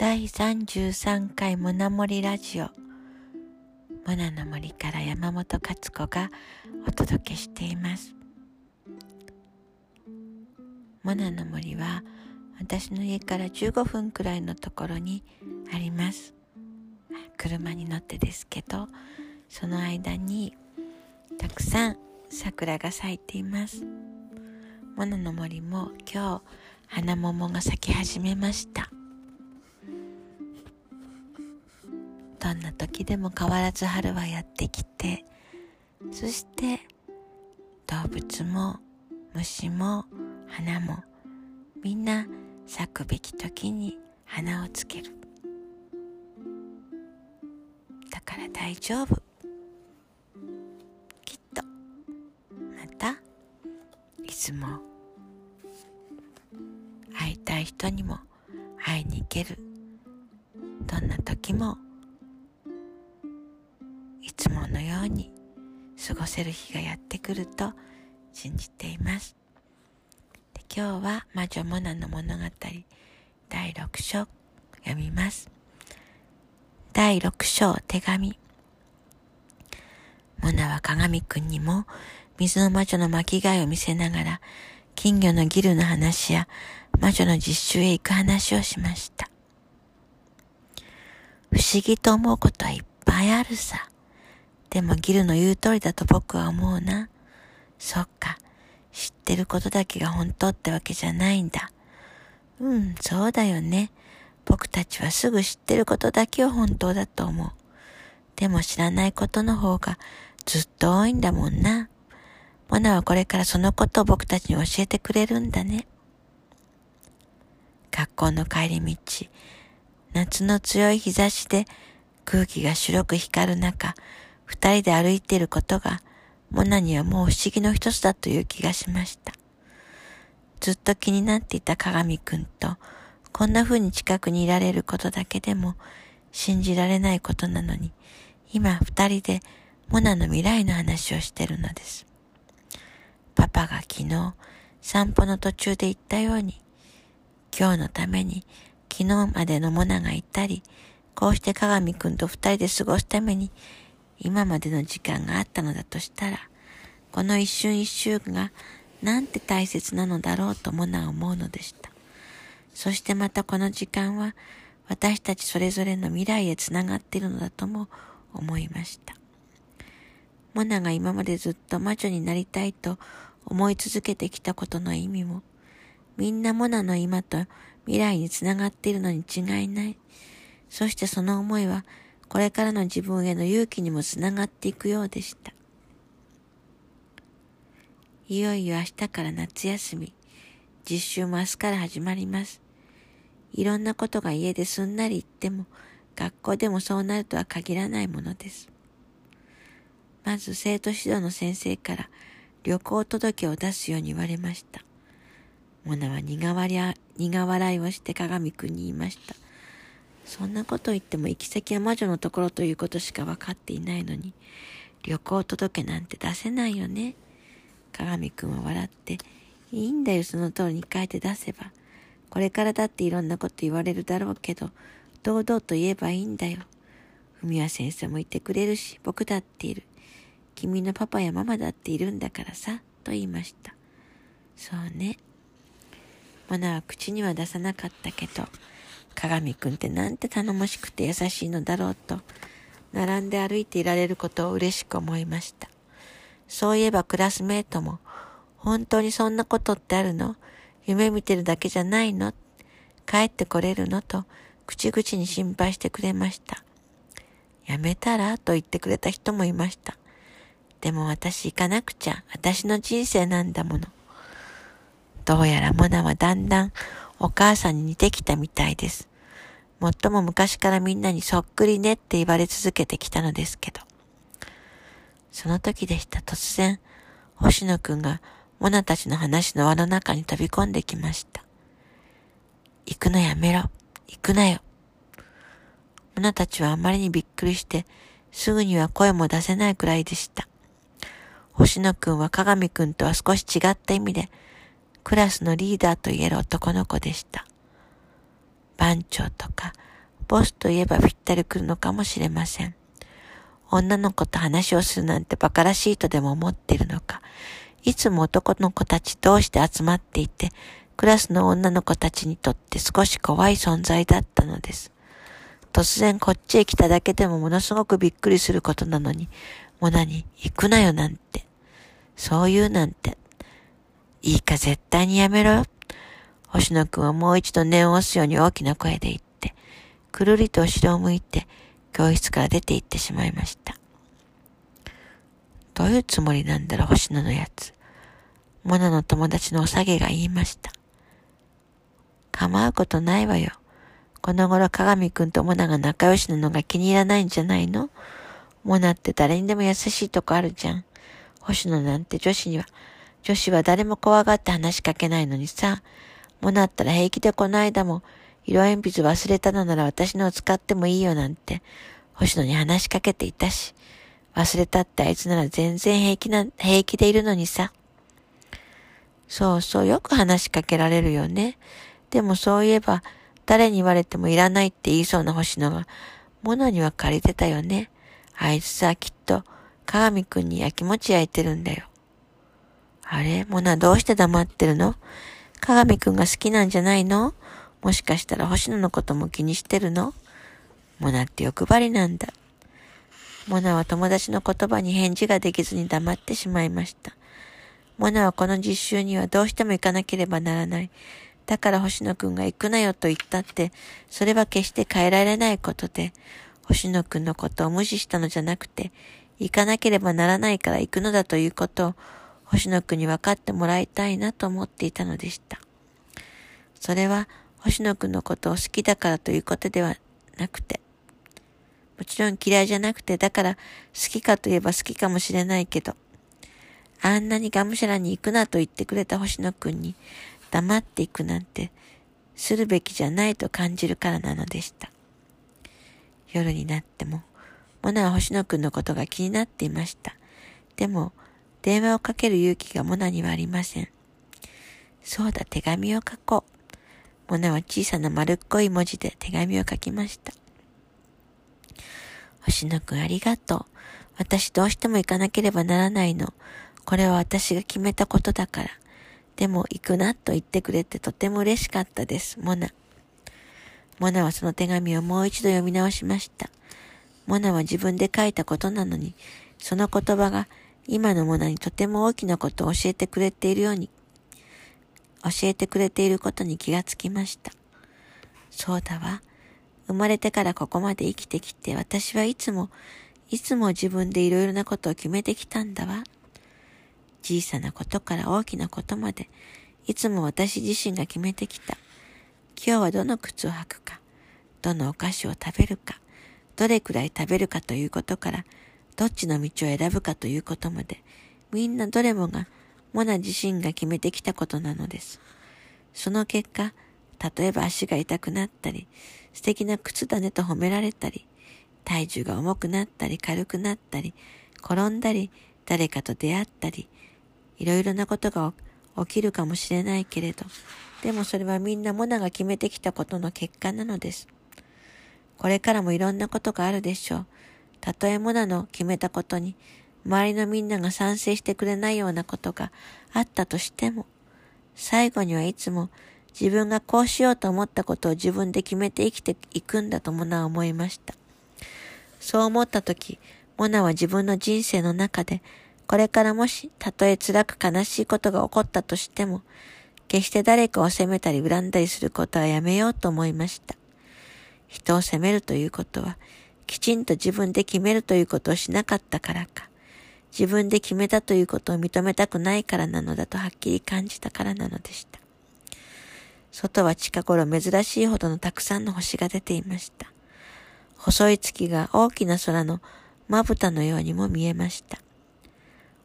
第33回モナモリラジオ。モナの森から山本勝子がお届けしています。モナの森は私の家から15分くらいのところにあります。車に乗ってですけどその間にたくさん桜が咲いています。モナの森も今日花桃が咲き始めました。どんな時でも変わらず春はやってきてそして動物も虫も花もみんな咲くべき時に花をつける。だから大丈夫。きっと。またいつも。会いたい人にも会いに行ける。どんな時もいつものように過ごせる日がやってくると信じていますで今日は魔女モナの物語第6章読みます第6章手紙モナは鏡くんにも水の魔女の巻き貝を見せながら金魚のギルの話や魔女の実習へ行く話をしました。不思議と思うことはいっぱいあるさ。でもギルの言う通りだと僕は思うな。そっか。知ってることだけが本当ってわけじゃないんだ。うん、そうだよね。僕たちはすぐ知ってることだけを本当だと思う。でも知らないことの方がずっと多いんだもんな。モナはこれからそのことを僕たちに教えてくれるんだね。学校の帰り道、夏の強い日差しで空気が白く光る中、二人で歩いていることが、モナにはもう不思議の一つだという気がしました。ずっと気になっていた鏡くんと、こんな風に近くにいられることだけでも信じられないことなのに、今二人でモナの未来の話をしてるのです。パパが昨日散歩の途中で言ったように、今日のために昨日までのモナがいたり、こうして鏡くんと二人で過ごすために今までの時間があったのだとしたら、この一瞬一瞬がなんて大切なのだろうとモナは思うのでした。そしてまたこの時間は私たちそれぞれの未来へつながっているのだとも思いました。モナが今までずっと魔女になりたいと思い続けてきたことの意味も、みんなモナの今と未来につながっているのに違いない。そしてその思いは、これからの自分への勇気にもつながっていくようでした。いよいよ明日から夏休み。実習も明日から始まります。いろんなことが家ですんなり言っても、学校でもそうなるとは限らないものです。まず生徒指導の先生から旅行届を出すように言われました。モナは苦笑いをして鏡くんに言いました。そんなこと言っても行き先は魔女のところということしか分かっていないのに、旅行届なんて出せないよね。鏡くんは笑って、いいんだよ、その通りに書いて出せば。これからだっていろんなこと言われるだろうけど、堂々と言えばいいんだよ。文也先生も言ってくれるし、僕だっている。君のパパやママだっているんだからさ、と言いました。そうね。モナは口には出さなかったけど、鏡くんってなんて頼もしくて優しいのだろうと、並んで歩いていられることを嬉しく思いました。そういえばクラスメートも、本当にそんなことってあるの夢見てるだけじゃないの帰ってこれるのと、口々に心配してくれました。やめたらと言ってくれた人もいました。でも私行かなくちゃ。私の人生なんだもの。どうやらモナはだんだんお母さんに似てきたみたいです。もっとも昔からみんなにそっくりねって言われ続けてきたのですけど。その時でした。突然、星野くんがモナたちの話の輪の中に飛び込んできました。行くのやめろ。行くなよ。モナたちはあまりにびっくりして、すぐには声も出せないくらいでした。星野くんは鏡くんとは少し違った意味で、クラスのリーダーと言える男の子でした。番長とかボスといえばぴったり来るのかもしれません。女の子と話をするなんて馬鹿らしいとでも思っているのか、いつも男の子たち同士で集まっていて、クラスの女の子たちにとって少し怖い存在だったのです。突然こっちへ来ただけでもものすごくびっくりすることなのに、モナに行くなよなんて、そう言うなんて、いいか絶対にやめろ。星野くんはもう一度念を押すように大きな声で言って、くるりと後ろを向いて教室から出て行ってしまいました。どういうつもりなんだろう、星野のやつ。モナの友達のおさげが言いました。構うことないわよ。この頃鏡くんとモナが仲良しなのが気に入らないんじゃないの？モナって誰にでも優しいとこあるじゃん。星野なんて女子には、女子は誰も怖がって話しかけないのにさ、モナったら平気でこの間も、色鉛筆忘れたのなら私のを使ってもいいよなんて、星野に話しかけていたし、忘れたってあいつなら全然平気な、平気でいるのにさ。そうそう、よく話しかけられるよね。でもそういえば、誰に言われてもいらないって言いそうな星野が、モナには借りてたよね。あいつさ、きっと、鏡くんに焼きもち焼いてるんだよ。あれ？モナどうして黙ってるの？鏡くんが好きなんじゃないの？もしかしたら星野のことも気にしてるの？モナって欲張りなんだ。モナは友達の言葉に返事ができずに黙ってしまいました。モナはこの実習にはどうしても行かなければならない。だから星野くんが行くなよと言ったって、それは決して変えられないことで、星野くんのことを無視したのじゃなくて、行かなければならないから行くのだということを、星野くんに分かってもらいたいなと思っていたのでした。それは、星野くんのことを好きだからということではなくて、もちろん嫌いじゃなくて、だから好きかといえば好きかもしれないけど、あんなにがむしゃらに行くなと言ってくれた星野くんに黙っていくなんてするべきじゃないと感じるからなのでした。夜になっても、モナは星野くんのことが気になっていました。でも、電話をかける勇気がモナにはありません。そうだ、手紙を書こう。モナは小さな丸っこい文字で手紙を書きました。星野くんありがとう。私どうしても行かなければならないの。これは私が決めたことだから。でも行くなと言ってくれてとても嬉しかったです、モナ。モナはその手紙をもう一度読み直しました。モナは自分で書いたことなのに、その言葉が今のモナにとても大きなことを教えてくれているように、教えてくれていることに気がつきました。そうだわ。生まれてからここまで生きてきて、私はいつも、いつも自分でいろいろなことを決めてきたんだわ。小さなことから大きなことまで、いつも私自身が決めてきた。今日はどの靴を履くか、どのお菓子を食べるか、どれくらい食べるかということから、どっちの道を選ぶかということまで、みんなどれもがモナ自身が決めてきたことなのです。その結果、例えば足が痛くなったり、素敵な靴だねと褒められたり、体重が重くなったり軽くなったり、転んだり、誰かと出会ったり、いろいろなことが起きるかもしれないけれど、でもそれはみんなモナが決めてきたことの結果なのです。これからもいろんなことがあるでしょう。たとえモナの決めたことに、周りのみんなが賛成してくれないようなことがあったとしても、最後にはいつも自分がこうしようと思ったことを自分で決めて生きていくんだとモナは思いました。そう思ったとき、モナは自分の人生の中で、これからもし、たとえ辛く悲しいことが起こったとしても、決して誰かを責めたり恨んだりすることはやめようと思いました。人を責めるということは、きちんと自分で決めるということをしなかったからか、自分で決めたということを認めたくないからなのだとはっきり感じたからなのでした。外は近頃珍しいほどのたくさんの星が出ていました。細い月が大きな空のまぶたのようにも見えました。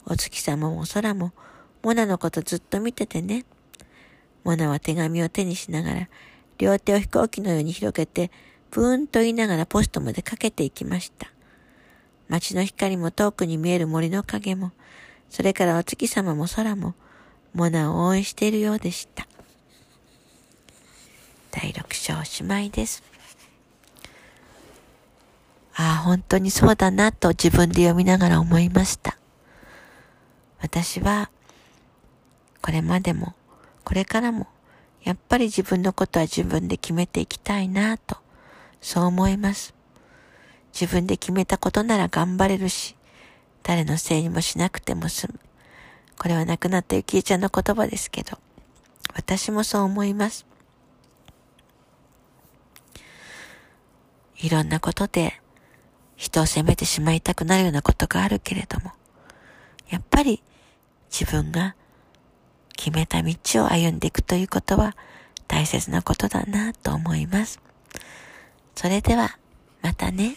お月様も空も、モナのことずっと見ててね。モナは手紙を手にしながら、両手を飛行機のように広げて、ブーンと言いながらポストまでかけていきました。街の光も遠くに見える森の影も、それからお月様も空も、モナを応援しているようでした。第六章おしまいです。ああ、本当にそうだなと自分で読みながら思いました。私は、これまでも、これからも、やっぱり自分のことは自分で決めていきたいなと、そう思います。自分で決めたことなら頑張れるし、誰のせいにもしなくても済む。これは亡くなったゆきえちゃんの言葉ですけど、私もそう思います。いろんなことで人を責めてしまいたくなるようなことがあるけれども、やっぱり自分が決めた道を歩んでいくということは大切なことだなと思います。それでは、またね。